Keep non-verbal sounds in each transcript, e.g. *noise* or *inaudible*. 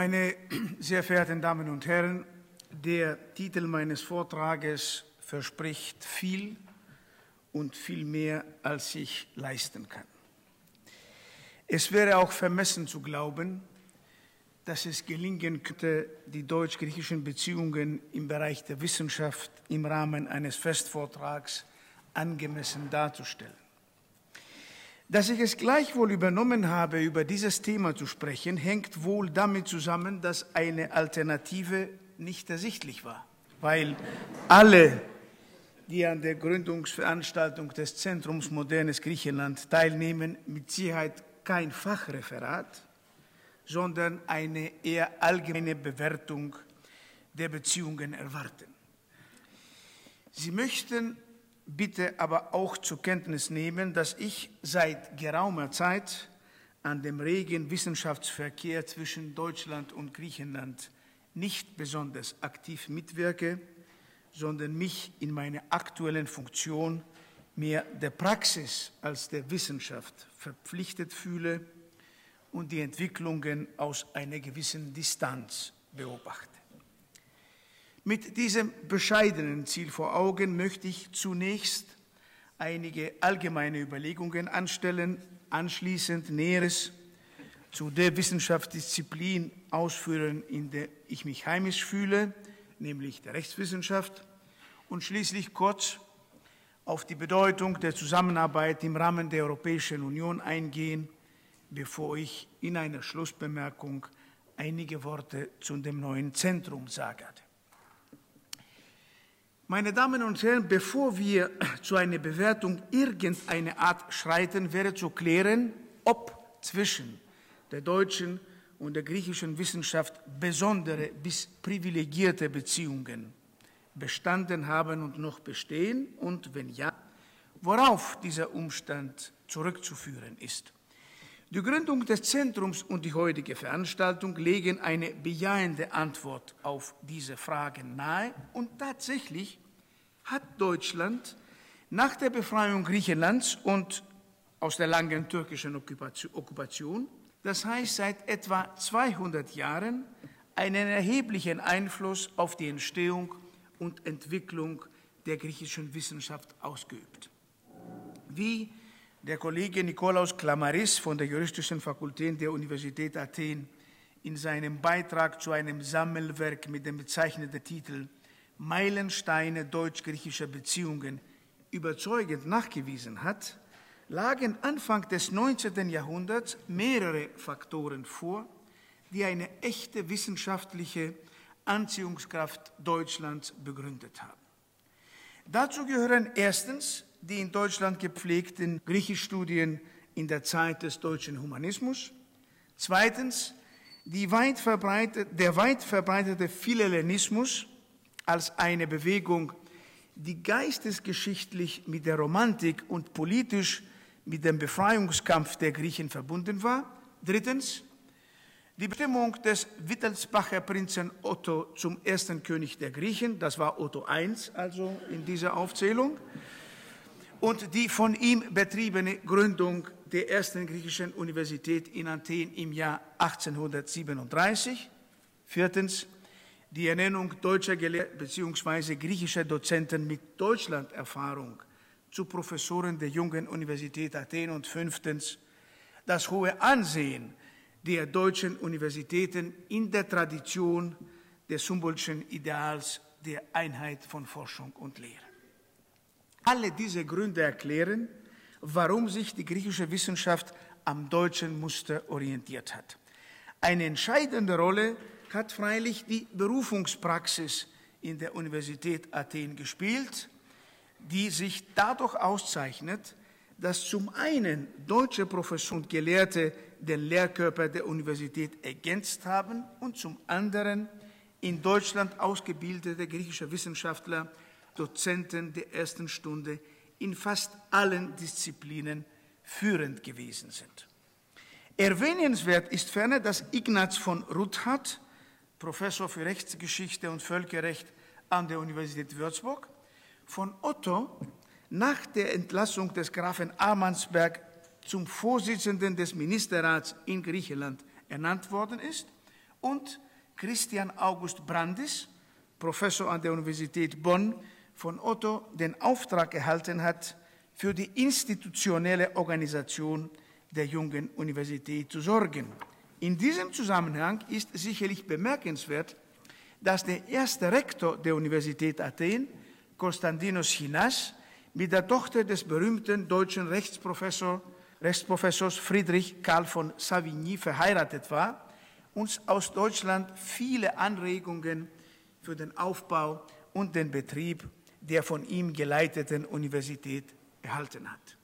Meine *clears throat* sehr verehrten Damen und Herren, der Titel meines Vortrages verspricht viel und viel mehr, als ich leisten kann. Es wäre auch vermessen zu glauben, dass es gelingen könnte, die deutsch-griechischen Beziehungen im Bereich der Wissenschaft im Rahmen eines Festvortrags angemessen darzustellen. Dass ich es gleichwohl übernommen habe, über dieses Thema zu sprechen, hängt wohl damit zusammen, dass eine Alternative nicht ersichtlich war, weil alle, die an der Gründungsveranstaltung des Zentrums Modernes Griechenland teilnehmen, mit Sicherheit kein Fachreferat, sondern eine eher allgemeine Bewertung der Beziehungen erwarten. Sie möchten bitte aber auch zur Kenntnis nehmen, dass ich seit geraumer Zeit an dem regen Wissenschaftsverkehr zwischen Deutschland und Griechenland nicht besonders aktiv mitwirke, sondern mich in meiner aktuellen Funktion mehr der Praxis als der Wissenschaft verpflichtet fühle und die Entwicklungen aus einer gewissen Distanz beobachte. Mit diesem bescheidenen Ziel vor Augen möchte ich zunächst einige allgemeine Überlegungen anstellen, anschließend Näheres zu der Wissenschaftsdisziplin ausführen, in der ich mich heimisch fühle, nämlich der Rechtswissenschaft, und schließlich kurz auf die Bedeutung der Zusammenarbeit im Rahmen der Europäischen Union eingehen, bevor ich in einer Schlussbemerkung einige Worte zu dem neuen Zentrum sage. Meine Damen und Herren, bevor wir *clears throat* zu einer Bewertung irgendeiner Art schreiten, wäre zu klären, ob zwischen der deutschen und der griechischen Wissenschaft besondere bis privilegierte Beziehungen bestanden haben und noch bestehen und wenn ja, worauf dieser Umstand zurückzuführen ist. Die Gründung des Zentrums und die heutige Veranstaltung legen eine bejahende Antwort auf diese Fragen nahe und tatsächlich hat Deutschland nach der Befreiung Griechenlands und aus der langen türkischen Okkupation, das heißt seit etwa 200 Jahren, einen erheblichen Einfluss auf die Entstehung und Entwicklung der griechischen Wissenschaft ausgeübt. Wie der Kollege Nikolaus Klamaris von der Juristischen Fakultät der Universität Athen in seinem Beitrag zu einem Sammelwerk mit dem bezeichneten Titel Meilensteine deutsch-griechischer Beziehungen überzeugend nachgewiesen hat, lagen Anfang des 19. Jahrhunderts mehrere Faktoren vor, die eine echte wissenschaftliche Anziehungskraft Deutschlands begründet haben. Dazu gehören erstens die in Deutschland gepflegten Griechischstudien in der Zeit des deutschen Humanismus. Zweitens, weit der weit verbreitete Philhellenismus als eine Bewegung, die geistesgeschichtlich mit der Romantik und politisch mit dem Befreiungskampf der Griechen verbunden war. Drittens, die Bestimmung des Wittelsbacher Prinzen Otto zum ersten König der Griechen, das war Otto I, also in dieser Aufzählung und die von ihm betriebene Gründung der ersten griechischen Universität in Athen im Jahr 1837. Viertens, die Ernennung deutscher Gelehrten bzw. griechischer Dozenten mit Deutschlanderfahrung zu Professoren der jungen Universität Athen und fünftens, das hohe Ansehen der deutschen Universitäten in der Tradition des Humboldtschen Ideals der Einheit von Forschung und Lehre. Alle diese Gründe erklären, warum sich die griechische Wissenschaft am deutschen Muster orientiert hat. Eine entscheidende Rolle hat freilich die Berufungspraxis in der Universität Athen gespielt, die sich dadurch auszeichnet, dass zum einen deutsche Professoren und Gelehrte den Lehrkörper der Universität ergänzt haben und zum anderen in Deutschland ausgebildete griechische Wissenschaftler Dozenten der ersten Stunde in fast allen Disziplinen führend gewesen sind. Erwähnenswert ist ferner, dass Ignaz von Ruthat, Professor für Rechtsgeschichte und Völkerrecht an der Universität Würzburg, von Otto nach der Entlassung des Grafen Armansberg zum Vorsitzenden des Ministerrats in Griechenland ernannt worden ist und Christian August Brandis, Professor an der Universität Bonn, von Otto den Auftrag erhalten hat, für die institutionelle Organisation der jungen Universität zu sorgen. In diesem Zusammenhang ist sicherlich bemerkenswert, dass der erste Rektor der Universität Athen, Konstantinos Chinas, mit der Tochter des berühmten deutschen Rechtsprofessor, Rechtsprofessors Friedrich Karl von Savigny verheiratet war, uns aus Deutschland viele Anregungen für den Aufbau und den Betrieb der von ihm geleiteten Universität erhalten hat.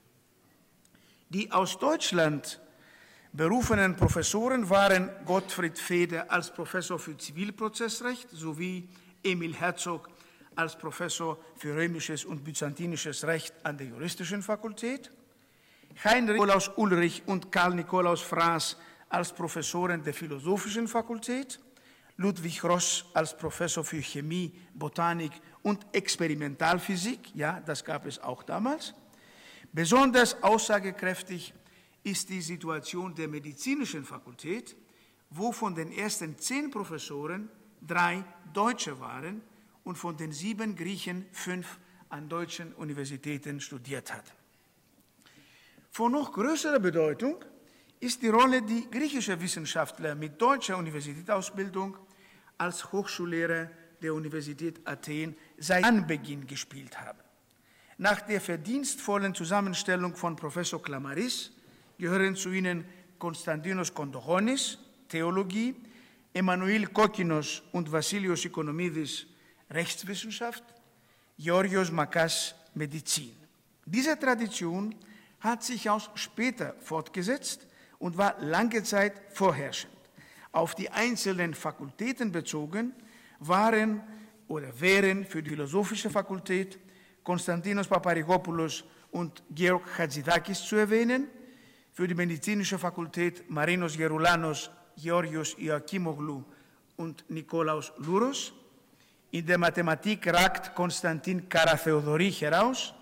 Die aus Deutschland berufenen Professoren waren Gottfried Feder als Professor für Zivilprozessrecht sowie Emil Herzog als Professor für römisches und byzantinisches Recht an der Juristischen Fakultät, Heinrich Nikolaus Ulrich und Karl Nikolaus Fraß als Professoren der Philosophischen Fakultät, Ludwig Ross als Professor für Chemie, Botanik und Experimentalphysik, ja, das gab es auch damals. Besonders aussagekräftig ist die Situation der Medizinischen Fakultät, wo von den ersten zehn Professoren drei Deutsche waren und von den sieben Griechen fünf an deutschen Universitäten studiert hat. Von noch größerer Bedeutung ist die Rolle, die griechische Wissenschaftler mit deutscher Universitätsausbildung als Hochschullehrer der Universität Athen seit Anbeginn gespielt haben. Nach der verdienstvollen Zusammenstellung von Professor Klamaris gehören zu ihnen Konstantinos Kondoronis, Theologie, Emanuel Kokinos und Vassilios Ikonomidis, Rechtswissenschaft, Georgios Makas, Medizin. Diese Tradition hat sich auch später fortgesetzt und war lange Zeit vorherrschend. Auf die einzelnen Fakultäten bezogen waren oder wären für die philosophische Fakultät Konstantinos Paparigopoulos und Georg Hadzidakis zu erwähnen, für die medizinische Fakultät Marinos Gerulanos, Georgios Iakimoglu und Nikolaus Louros. In der Mathematik ragt Konstantin Karatheodori heraus.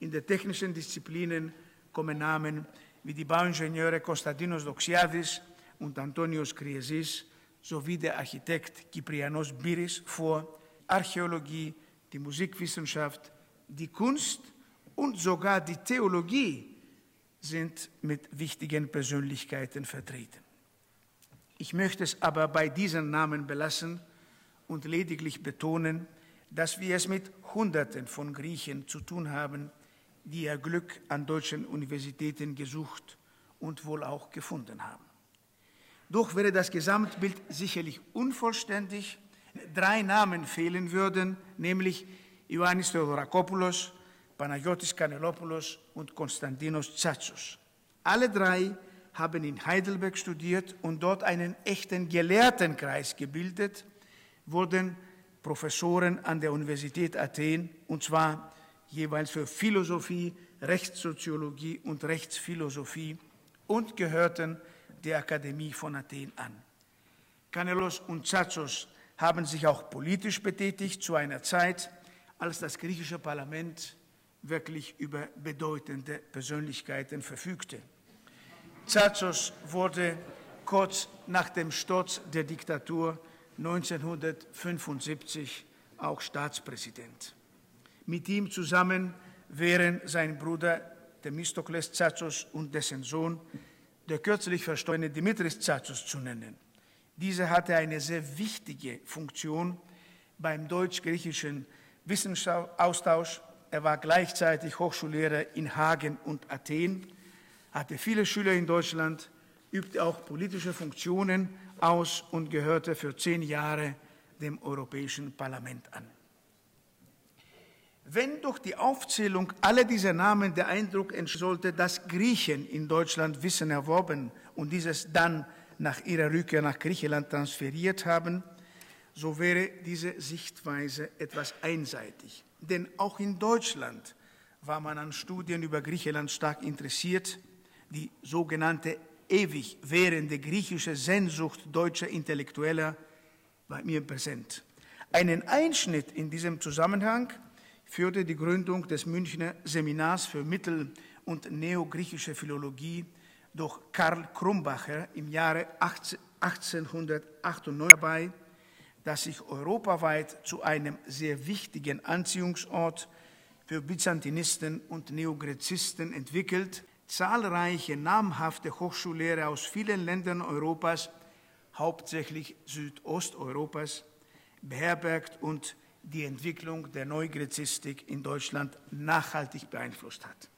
In den technischen Disziplinen kommen Namen wie die Bauingenieure Konstantinos Doxiadis und Antonios Kriesis sowie der Architekt Kyprianos Biris vor, Archäologie, die Musikwissenschaft, die Kunst und sogar die Theologie sind mit wichtigen Persönlichkeiten vertreten. Ich möchte es aber bei diesen Namen belassen und lediglich betonen, dass wir es mit Hunderten von Griechen zu tun haben, die ihr Glück an deutschen Universitäten gesucht und wohl auch gefunden haben. Doch wäre das Gesamtbild sicherlich unvollständig, drei Namen fehlen würden, nämlich Ioannis Theodorakopoulos, Panagiotis Kanelopoulos und Konstantinos Tsatsos. Alle drei haben in Heidelberg studiert und dort einen echten Gelehrtenkreis gebildet, wurden Professoren an der Universität Athen, und zwar jeweils für Philosophie, Rechtssoziologie und Rechtsphilosophie und gehörten der Akademie von Athen an. Kanelos und Tsatsos haben sich auch politisch betätigt zu einer Zeit, als das griechische Parlament wirklich über bedeutende Persönlichkeiten verfügte. Tsatsos wurde kurz nach dem Sturz der Diktatur 1975 auch Staatspräsident. Mit ihm zusammen wären sein Bruder Themistokles Tsatsos und dessen Sohn der kürzlich verstorbene Dimitris Tsatsos zu nennen. Dieser hatte eine sehr wichtige Funktion beim deutsch-griechischen Wissensaustausch. Er war gleichzeitig Hochschullehrer in Hagen und Athen, hatte viele Schüler in Deutschland, übte auch politische Funktionen aus und gehörte für zehn Jahre dem Europäischen Parlament an. Wenn durch die Aufzählung aller dieser Namen der Eindruck entstehen sollte, dass Griechen in Deutschland Wissen erworben und dieses dann nach ihrer Rückkehr nach Griechenland transferiert haben, so wäre diese Sichtweise etwas einseitig. Denn auch in Deutschland war man an Studien über Griechenland stark interessiert. Die sogenannte ewig währende griechische Sehnsucht deutscher Intellektueller war mir präsent. Einen Einschnitt in diesem Zusammenhang führte die Gründung des Münchner Seminars für Mittel- und neogriechische Philologie durch Karl Krumbacher im Jahre 1898 dabei, dass sich europaweit zu einem sehr wichtigen Anziehungsort für Byzantinisten und Neogrezisten entwickelt, zahlreiche namhafte Hochschullehrer aus vielen Ländern Europas, hauptsächlich Südosteuropas, beherbergt und die Entwicklung der Neugrezistik in Deutschland nachhaltig beeinflusst hat.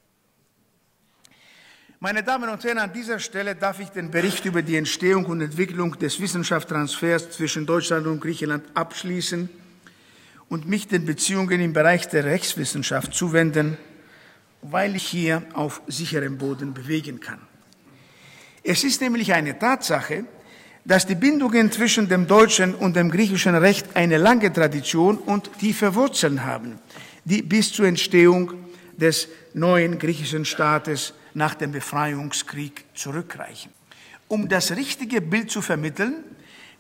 Meine Damen und Herren, an dieser Stelle darf ich den Bericht über die Entstehung und Entwicklung des Wissenschaftstransfers zwischen Deutschland und Griechenland abschließen und mich den Beziehungen im Bereich der Rechtswissenschaft zuwenden, weil ich hier auf sicherem Boden bewegen kann. Es ist nämlich eine Tatsache, dass die Bindungen zwischen dem deutschen und dem griechischen Recht eine lange Tradition und tiefe Wurzeln haben, die bis zur Entstehung des neuen griechischen Staates nach dem Befreiungskrieg zurückreichen. Um das richtige Bild zu vermitteln,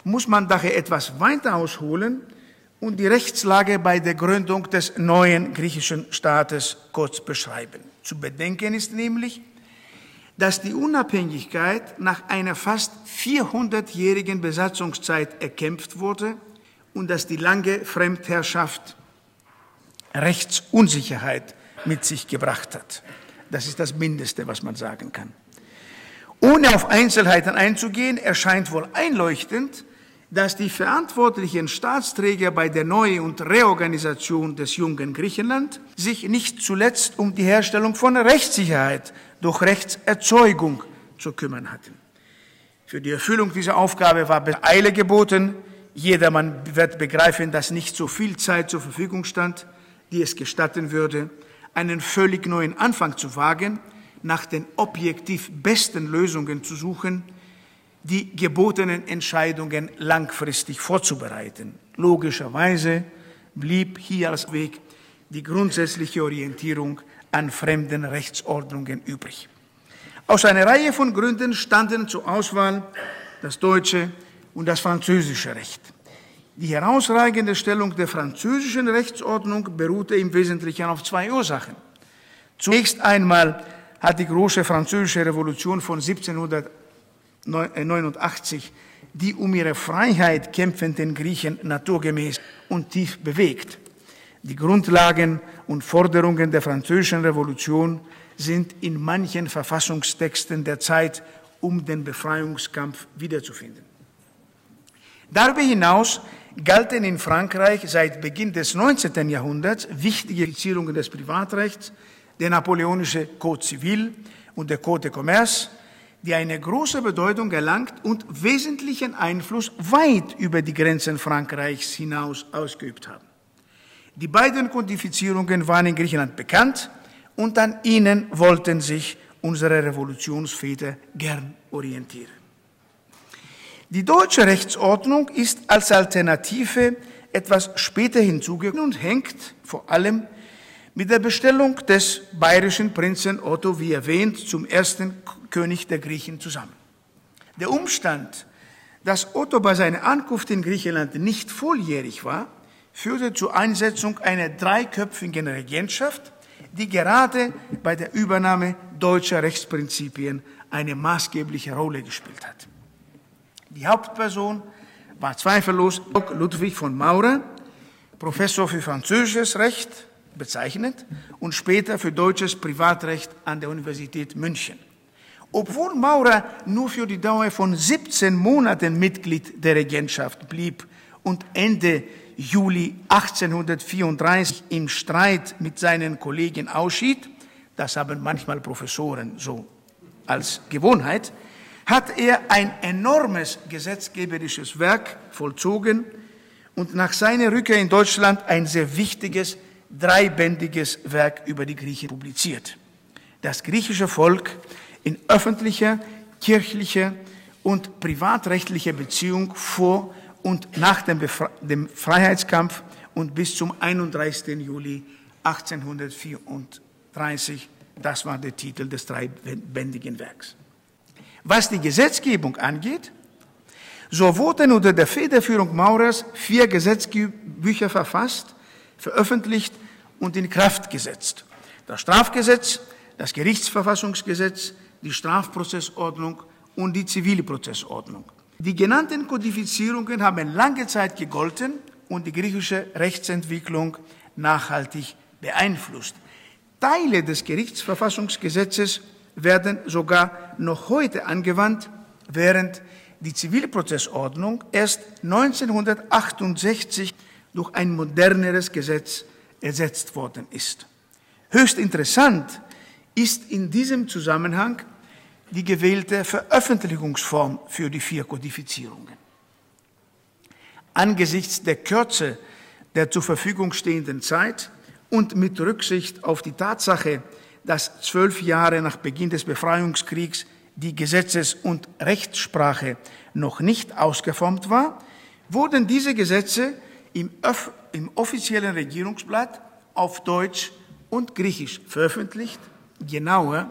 muss man daher etwas weiter ausholen und die Rechtslage bei der Gründung des neuen griechischen Staates kurz beschreiben. Zu bedenken ist nämlich, dass die Unabhängigkeit nach einer fast 400-jährigen Besatzungszeit erkämpft wurde und dass die lange Fremdherrschaft Rechtsunsicherheit mit sich gebracht hat. Das ist das Mindeste, was man sagen kann. Ohne auf Einzelheiten einzugehen, erscheint wohl einleuchtend, dass die verantwortlichen Staatsträger bei der Neu- und Reorganisation des jungen Griechenland sich nicht zuletzt um die Herstellung von Rechtssicherheit durch Rechtserzeugung zu kümmern hatten. Für die Erfüllung dieser Aufgabe war Eile geboten. Jedermann wird begreifen, dass nicht so viel Zeit zur Verfügung stand, die es gestatten würde, einen völlig neuen Anfang zu wagen, nach den objektiv besten Lösungen zu suchen, die gebotenen Entscheidungen langfristig vorzubereiten. Logischerweise blieb hier als Weg die grundsätzliche Orientierung an fremden Rechtsordnungen übrig. Aus einer Reihe von Gründen standen zur Auswahl das deutsche und das französische Recht. Die herausragende Stellung der französischen Rechtsordnung beruhte im Wesentlichen auf zwei Ursachen. Zunächst einmal hat die große französische Revolution von 1789 die um ihre Freiheit kämpfenden Griechen naturgemäß und tief bewegt. Die Grundlagen und Forderungen der französischen Revolution sind in manchen Verfassungstexten der Zeit um den Befreiungskampf wiederzufinden. Darüber hinaus galten in Frankreich seit Beginn des 19. Jahrhunderts wichtige Fixierungen des Privatrechts, der napoleonische Code Civil und der Code de Commerce, die eine große Bedeutung erlangt und wesentlichen Einfluss weit über die Grenzen Frankreichs hinaus ausgeübt haben. Die beiden Kodifizierungen waren in Griechenland bekannt und an ihnen wollten sich unsere Revolutionsväter gern orientieren. Die deutsche Rechtsordnung ist als Alternative etwas später hinzugekommen und hängt vor allem mit der Bestellung des bayerischen Prinzen Otto, wie erwähnt, zum ersten König der Griechen zusammen. Der Umstand, dass Otto bei seiner Ankunft in Griechenland nicht volljährig war, führte zur Einsetzung einer dreiköpfigen Regentschaft, die gerade bei der Übernahme deutscher Rechtsprinzipien eine maßgebliche Rolle gespielt hat. Die Hauptperson war zweifellos Ludwig von Maurer, Professor für französisches Recht bezeichnet und später für deutsches Privatrecht an der Universität München. Obwohl Maurer nur für die Dauer von 17 Monaten Mitglied der Regentschaft blieb und Ende Juli 1834 im Streit mit seinen Kollegen ausschied, das haben manchmal Professoren so als Gewohnheit, hat er ein enormes gesetzgeberisches Werk vollzogen und nach seiner Rückkehr in Deutschland ein sehr wichtiges, dreibändiges Werk über die Griechen publiziert. Das griechische Volk in öffentlicher, kirchlicher und privatrechtlicher Beziehung vor und nach dem, Befre dem Freiheitskampf und bis zum 31. Juli 1834. Das war der Titel des dreibändigen Werks. Was die Gesetzgebung angeht, so wurden unter der Federführung Maurers vier Gesetzbücher verfasst, veröffentlicht und in Kraft gesetzt. Das Strafgesetz, das Gerichtsverfassungsgesetz, die Strafprozessordnung und die Zivilprozessordnung. Die genannten Kodifizierungen haben lange Zeit gegolten und die griechische Rechtsentwicklung nachhaltig beeinflusst. Teile des Gerichtsverfassungsgesetzes werden sogar noch heute angewandt, während die Zivilprozessordnung erst 1968 durch ein moderneres Gesetz ersetzt worden ist. Höchst interessant ist in diesem Zusammenhang die gewählte Veröffentlichungsform für die vier Kodifizierungen. Angesichts der Kürze der zur Verfügung stehenden Zeit und mit Rücksicht auf die Tatsache, dass zwölf Jahre nach Beginn des Befreiungskriegs die Gesetzes- und Rechtssprache noch nicht ausgeformt war, wurden diese Gesetze im, im offiziellen Regierungsblatt auf Deutsch und Griechisch veröffentlicht. Genauer,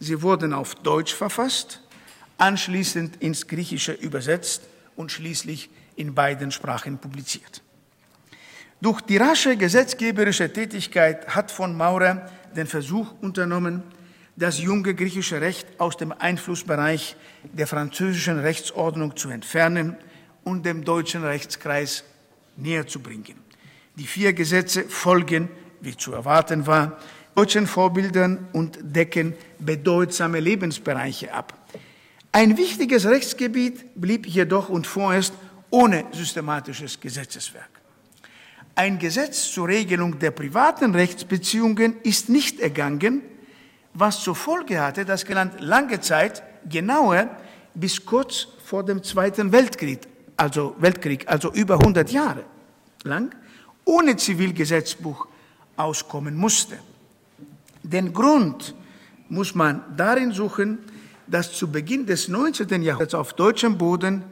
sie wurden auf Deutsch verfasst, anschließend ins Griechische übersetzt und schließlich in beiden Sprachen publiziert. Durch die rasche gesetzgeberische Tätigkeit hat von Maurer den Versuch unternommen, das junge griechische Recht aus dem Einflussbereich der französischen Rechtsordnung zu entfernen und dem deutschen Rechtskreis näher zu bringen. Die vier Gesetze folgen, wie zu erwarten war, deutschen Vorbildern und decken bedeutsame Lebensbereiche ab. Ein wichtiges Rechtsgebiet blieb jedoch und vorerst ohne systematisches Gesetzeswerk. Ein Gesetz zur Regelung der privaten Rechtsbeziehungen ist nicht ergangen, was zur Folge hatte, dass Land lange Zeit, genauer bis kurz vor dem Zweiten Weltkrieg, also Weltkrieg, also über 100 Jahre lang, ohne Zivilgesetzbuch auskommen musste. Den Grund muss man darin suchen, dass zu Beginn des 19. Jahrhunderts auf deutschem Boden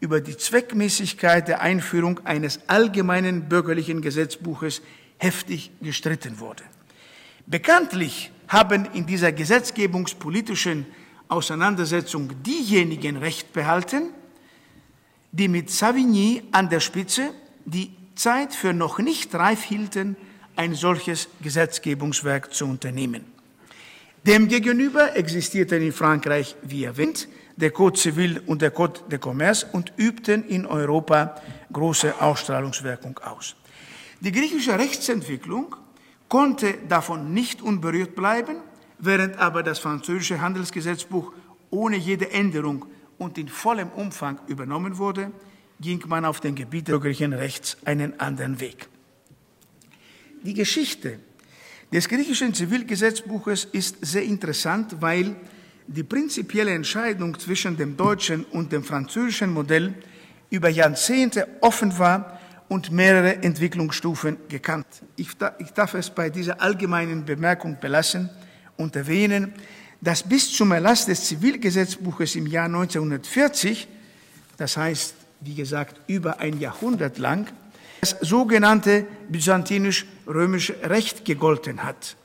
über die Zweckmäßigkeit der Einführung eines allgemeinen bürgerlichen Gesetzbuches heftig gestritten wurde. Bekanntlich haben in dieser gesetzgebungspolitischen Auseinandersetzung diejenigen Recht behalten, die mit Savigny an der Spitze die Zeit für noch nicht reif hielten, ein solches Gesetzgebungswerk zu unternehmen. Demgegenüber existierten in Frankreich, wie erwähnt, der Code Civil und der Code de Commerce und übten in Europa große Ausstrahlungswirkung aus. Die griechische Rechtsentwicklung konnte davon nicht unberührt bleiben, während aber das französische Handelsgesetzbuch ohne jede Änderung und in vollem Umfang übernommen wurde, ging man auf dem Gebiet des bürgerlichen Rechts einen anderen Weg. Die Geschichte des griechischen Zivilgesetzbuches ist sehr interessant, weil die prinzipielle Entscheidung zwischen dem deutschen und dem französischen Modell über Jahrzehnte offen war und mehrere Entwicklungsstufen gekannt. Ich, ich darf es bei dieser allgemeinen Bemerkung belassen und erwähnen, dass bis zum Erlass des Zivilgesetzbuches im Jahr 1940, das heißt, wie gesagt, über ein Jahrhundert lang, das sogenannte byzantinisch-römische Recht gegolten hat.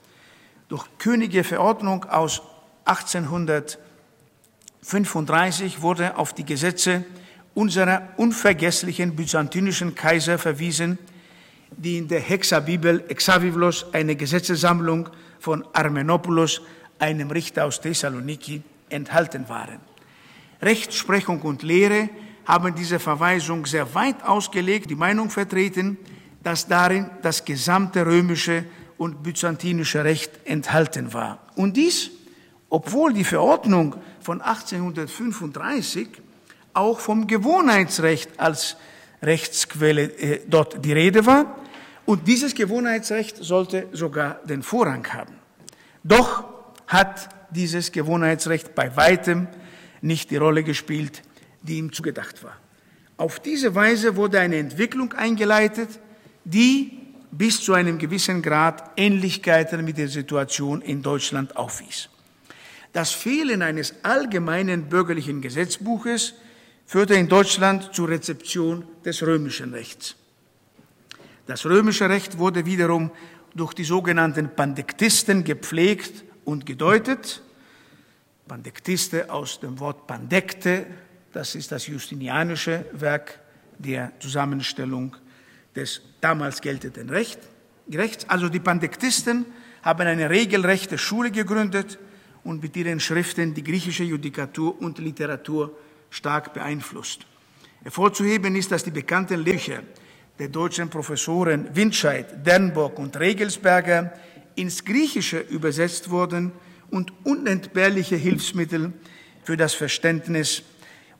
Durch könige Verordnung aus 1835 wurde auf die Gesetze unserer unvergesslichen byzantinischen Kaiser verwiesen, die in der Hexabibel Exavivlos, eine Gesetzessammlung von Armenopoulos, einem Richter aus Thessaloniki, enthalten waren. Rechtsprechung und Lehre haben diese Verweisung sehr weit ausgelegt, die Meinung vertreten, dass darin das gesamte römische und byzantinische Recht enthalten war. Und dies obwohl die Verordnung von 1835 auch vom Gewohnheitsrecht als Rechtsquelle äh, dort die Rede war. Und dieses Gewohnheitsrecht sollte sogar den Vorrang haben. Doch hat dieses Gewohnheitsrecht bei weitem nicht die Rolle gespielt, die ihm zugedacht war. Auf diese Weise wurde eine Entwicklung eingeleitet, die bis zu einem gewissen Grad Ähnlichkeiten mit der Situation in Deutschland aufwies. Das Fehlen eines allgemeinen bürgerlichen Gesetzbuches führte in Deutschland zur Rezeption des römischen Rechts. Das römische Recht wurde wiederum durch die sogenannten Pandektisten gepflegt und gedeutet. Pandektiste aus dem Wort Pandekte, das ist das justinianische Werk der Zusammenstellung des damals geltenden Rechts. Also die Pandektisten haben eine regelrechte Schule gegründet, und mit ihren Schriften die griechische Judikatur und Literatur stark beeinflusst. Hervorzuheben ist, dass die bekannten Bücher der deutschen Professoren Windscheid, Dernburg und Regelsberger ins Griechische übersetzt wurden und unentbehrliche Hilfsmittel für das Verständnis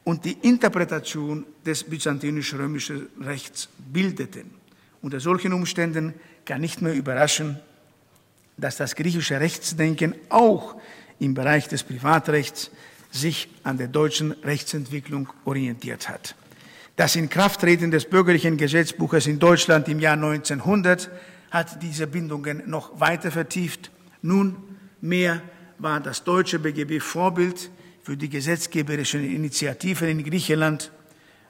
und die Interpretation des byzantinisch-römischen Rechts bildeten. Unter solchen Umständen kann nicht mehr überraschen, dass das griechische Rechtsdenken auch im Bereich des Privatrechts sich an der deutschen Rechtsentwicklung orientiert hat. Das Inkrafttreten des bürgerlichen Gesetzbuches in Deutschland im Jahr 1900 hat diese Bindungen noch weiter vertieft. Nunmehr war das deutsche BGB Vorbild für die gesetzgeberischen Initiativen in Griechenland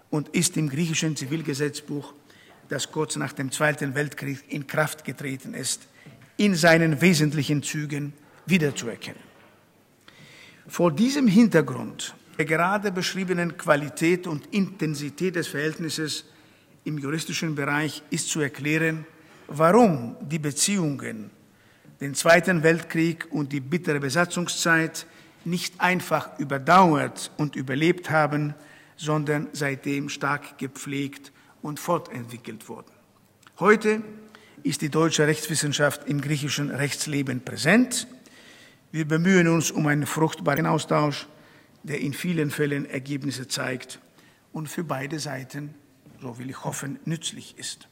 und ist im griechischen Zivilgesetzbuch, das kurz nach dem Zweiten Weltkrieg in Kraft getreten ist, in seinen wesentlichen Zügen wiederzuerkennen. Vor diesem Hintergrund der gerade beschriebenen Qualität und Intensität des Verhältnisses im juristischen Bereich ist zu erklären, warum die Beziehungen den Zweiten Weltkrieg und die bittere Besatzungszeit nicht einfach überdauert und überlebt haben, sondern seitdem stark gepflegt und fortentwickelt wurden. Heute ist die deutsche Rechtswissenschaft im griechischen Rechtsleben präsent. Wir bemühen uns um einen fruchtbaren Austausch, der in vielen Fällen Ergebnisse zeigt und für beide Seiten, so will ich hoffen, nützlich ist.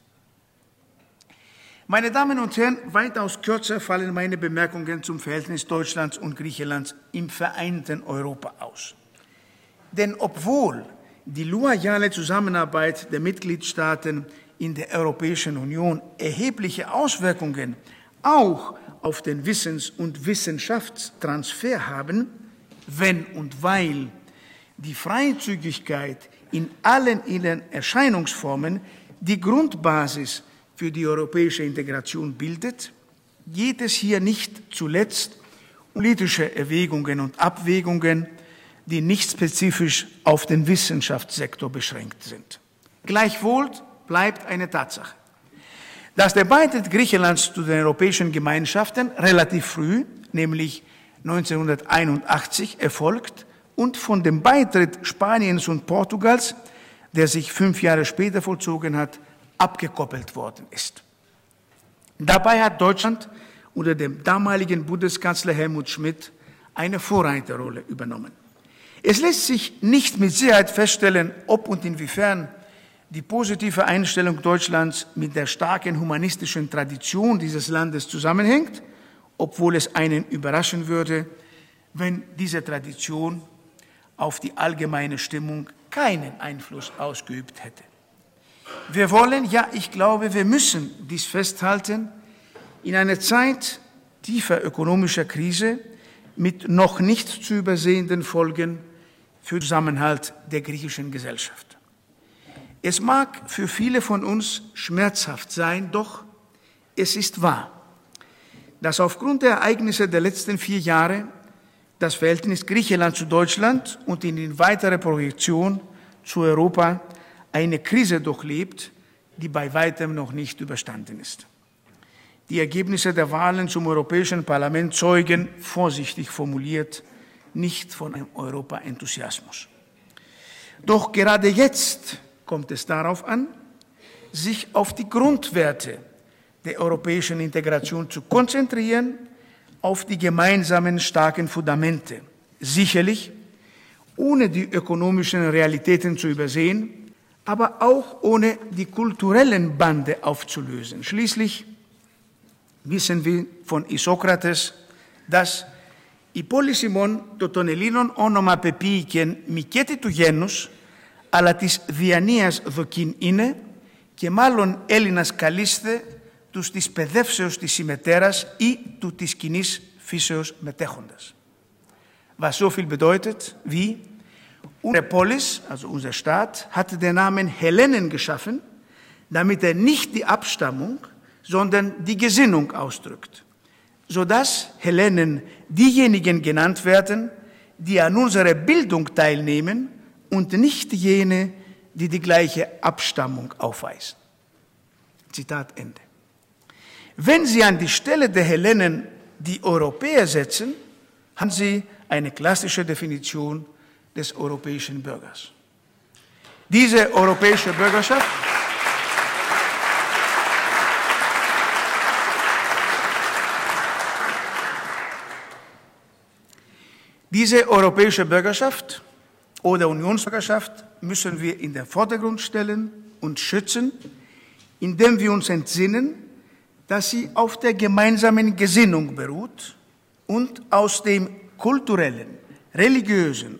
Meine Damen und Herren, weitaus kürzer fallen meine Bemerkungen zum Verhältnis Deutschlands und Griechenlands im vereinten Europa aus. Denn obwohl die loyale Zusammenarbeit der Mitgliedstaaten in der Europäischen Union erhebliche Auswirkungen auch auf den Wissens- und Wissenschaftstransfer haben, wenn und weil die Freizügigkeit in allen ihren Erscheinungsformen die Grundbasis für die europäische Integration bildet, geht es hier nicht zuletzt um politische Erwägungen und Abwägungen, die nicht spezifisch auf den Wissenschaftssektor beschränkt sind. Gleichwohl bleibt eine Tatsache, dass der Beitritt Griechenlands zu den europäischen Gemeinschaften relativ früh, nämlich 1981, erfolgt und von dem Beitritt Spaniens und Portugals, der sich fünf Jahre später vollzogen hat, abgekoppelt worden ist. Dabei hat Deutschland unter dem damaligen Bundeskanzler Helmut Schmidt eine Vorreiterrolle übernommen. Es lässt sich nicht mit Sicherheit feststellen, ob und inwiefern die positive Einstellung Deutschlands mit der starken humanistischen Tradition dieses Landes zusammenhängt, obwohl es einen überraschen würde, wenn diese Tradition auf die allgemeine Stimmung keinen Einfluss ausgeübt hätte. Wir wollen, ja, ich glaube, wir müssen dies festhalten, in einer Zeit tiefer ökonomischer Krise mit noch nicht zu übersehenden Folgen für den Zusammenhalt der griechischen Gesellschaft. Es mag für viele von uns schmerzhaft sein, doch es ist wahr, dass aufgrund der Ereignisse der letzten vier Jahre das Verhältnis Griechenland zu Deutschland und in weiterer Projektion zu Europa eine Krise durchlebt, die bei weitem noch nicht überstanden ist. Die Ergebnisse der Wahlen zum Europäischen Parlament zeugen, vorsichtig formuliert, nicht von einem Europa-Enthusiasmus. Doch gerade jetzt kommt es darauf an, sich auf die Grundwerte der europäischen Integration zu konzentrieren, auf die gemeinsamen starken Fundamente. Sicherlich, ohne die ökonomischen Realitäten zu übersehen, aber auch ohne die kulturellen Bande aufzulösen. Schließlich wissen wir von Isokrates, dass η πόλη ημών το των Ελλήνων όνομα πεποίηκεν μη και του γένους, αλλά της διανοίας δοκίν είναι και μάλλον Έλληνας καλείστε τους της παιδεύσεως της ημετέρας ή του της κοινή φύσεως μετέχοντας. Was so viel bedeutet wie Unsere Polis, also unser Staat, hatte den Namen Hellenen geschaffen, damit er nicht die Abstammung, sondern die Gesinnung ausdrückt, sodass Hellenen diejenigen genannt werden, die an unserer Bildung teilnehmen und nicht jene, die die gleiche Abstammung aufweisen. Zitat Ende. Wenn Sie an die Stelle der Hellenen die Europäer setzen, haben Sie eine klassische Definition des europäischen Bürgers. Diese europäische Bürgerschaft Diese europäische Bürgerschaft oder Unionsbürgerschaft müssen wir in den Vordergrund stellen und schützen, indem wir uns entsinnen, dass sie auf der gemeinsamen Gesinnung beruht und aus dem kulturellen, religiösen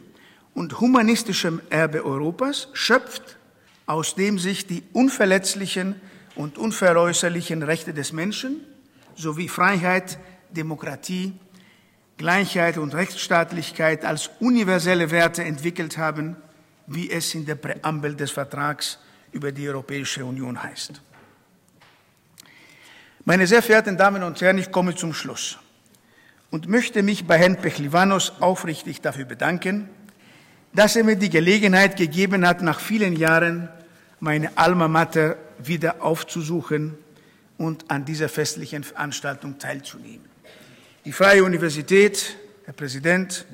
und humanistischen Erbe Europas schöpft, aus dem sich die unverletzlichen und unveräußerlichen Rechte des Menschen sowie Freiheit, Demokratie, Gleichheit und Rechtsstaatlichkeit als universelle Werte entwickelt haben, wie es in der Präambel des Vertrags über die Europäische Union heißt. Meine sehr verehrten Damen und Herren, ich komme zum Schluss und möchte mich bei Herrn Pechlivanos aufrichtig dafür bedanken, dass er mir die Gelegenheit gegeben hat, nach vielen Jahren meine Alma Mater wieder aufzusuchen und an dieser festlichen Veranstaltung teilzunehmen. Die Freie Universität, Herr Präsident,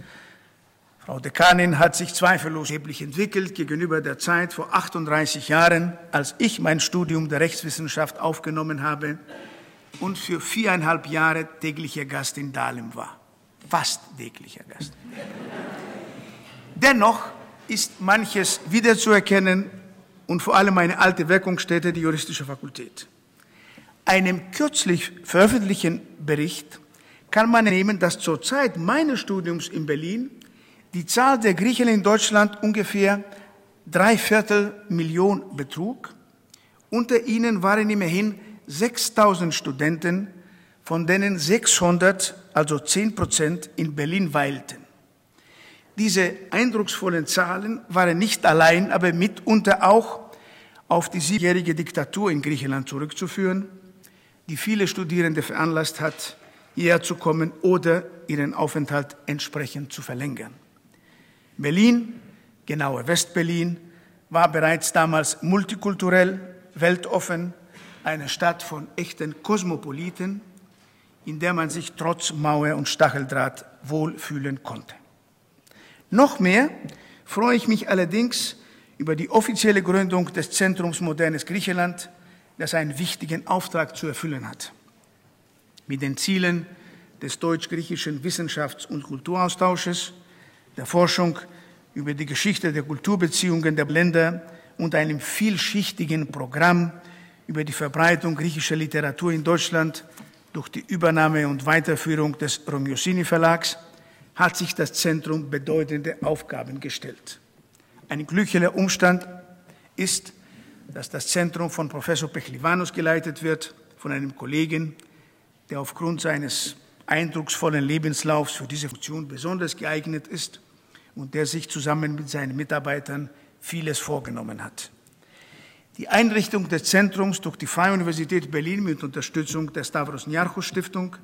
Frau Dekanin hat sich zweifellos erheblich entwickelt gegenüber der Zeit vor 38 Jahren, als ich mein Studium der Rechtswissenschaft aufgenommen habe und für viereinhalb Jahre täglicher Gast in Dahlem war. Fast täglicher Gast. Dennoch ist manches wiederzuerkennen und vor allem eine alte Wirkungsstätte, die juristische Fakultät. Einem kürzlich veröffentlichten Bericht kann man nehmen, dass zur Zeit meines Studiums in Berlin die Zahl der Griechen in Deutschland ungefähr drei Viertel Million betrug. Unter ihnen waren immerhin 6000 Studenten, von denen 600, also 10 Prozent, in Berlin weilten. Diese eindrucksvollen Zahlen waren nicht allein, aber mitunter auch auf die siebenjährige Diktatur in Griechenland zurückzuführen, die viele Studierende veranlasst hat, hierher zu kommen oder ihren Aufenthalt entsprechend zu verlängern. Berlin, genauer Westberlin, war bereits damals multikulturell, weltoffen, eine Stadt von echten Kosmopoliten, in der man sich trotz Mauer und Stacheldraht wohlfühlen konnte. Noch mehr freue ich mich allerdings über die offizielle Gründung des Zentrums Modernes Griechenland, das einen wichtigen Auftrag zu erfüllen hat. Mit den Zielen des deutsch-griechischen Wissenschafts- und Kulturaustausches, der Forschung über die Geschichte der Kulturbeziehungen der Länder und einem vielschichtigen Programm über die Verbreitung griechischer Literatur in Deutschland durch die Übernahme und Weiterführung des Romiosini Verlags hat sich das Zentrum bedeutende Aufgaben gestellt. Ein glücklicher Umstand ist, dass das Zentrum von Professor Pechlivanos geleitet wird, von einem Kollegen, der aufgrund seines eindrucksvollen Lebenslaufs für diese Funktion besonders geeignet ist und der sich zusammen mit seinen Mitarbeitern vieles vorgenommen hat. Die Einrichtung des Zentrums durch die Freie Universität Berlin mit Unterstützung der Stavros Niarchos Stiftung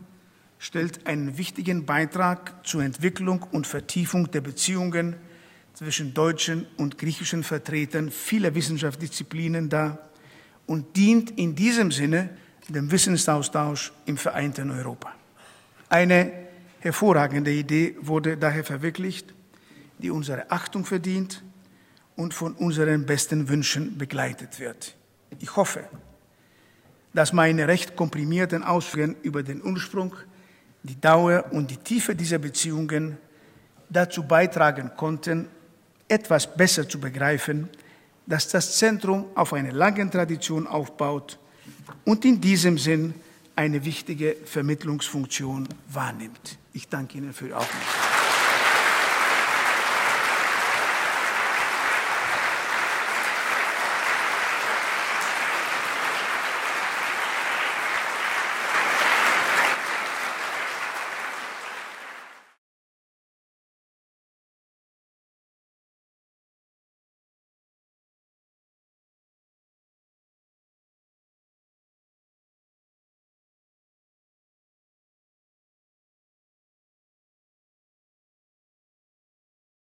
stellt einen wichtigen Beitrag zur Entwicklung und Vertiefung der Beziehungen zwischen deutschen und griechischen Vertretern vieler Wissenschaftsdisziplinen dar und dient in diesem Sinne dem Wissensaustausch im vereinten Europa. Eine hervorragende Idee wurde daher verwirklicht, die unsere Achtung verdient und von unseren besten Wünschen begleitet wird. Ich hoffe, dass meine recht komprimierten Ausführungen über den Ursprung, die Dauer und die Tiefe dieser Beziehungen dazu beitragen konnten, etwas besser zu begreifen, dass das Zentrum auf einer langen Tradition aufbaut und in diesem Sinn eine wichtige Vermittlungsfunktion wahrnimmt. Ich danke Ihnen für die Aufmerksamkeit.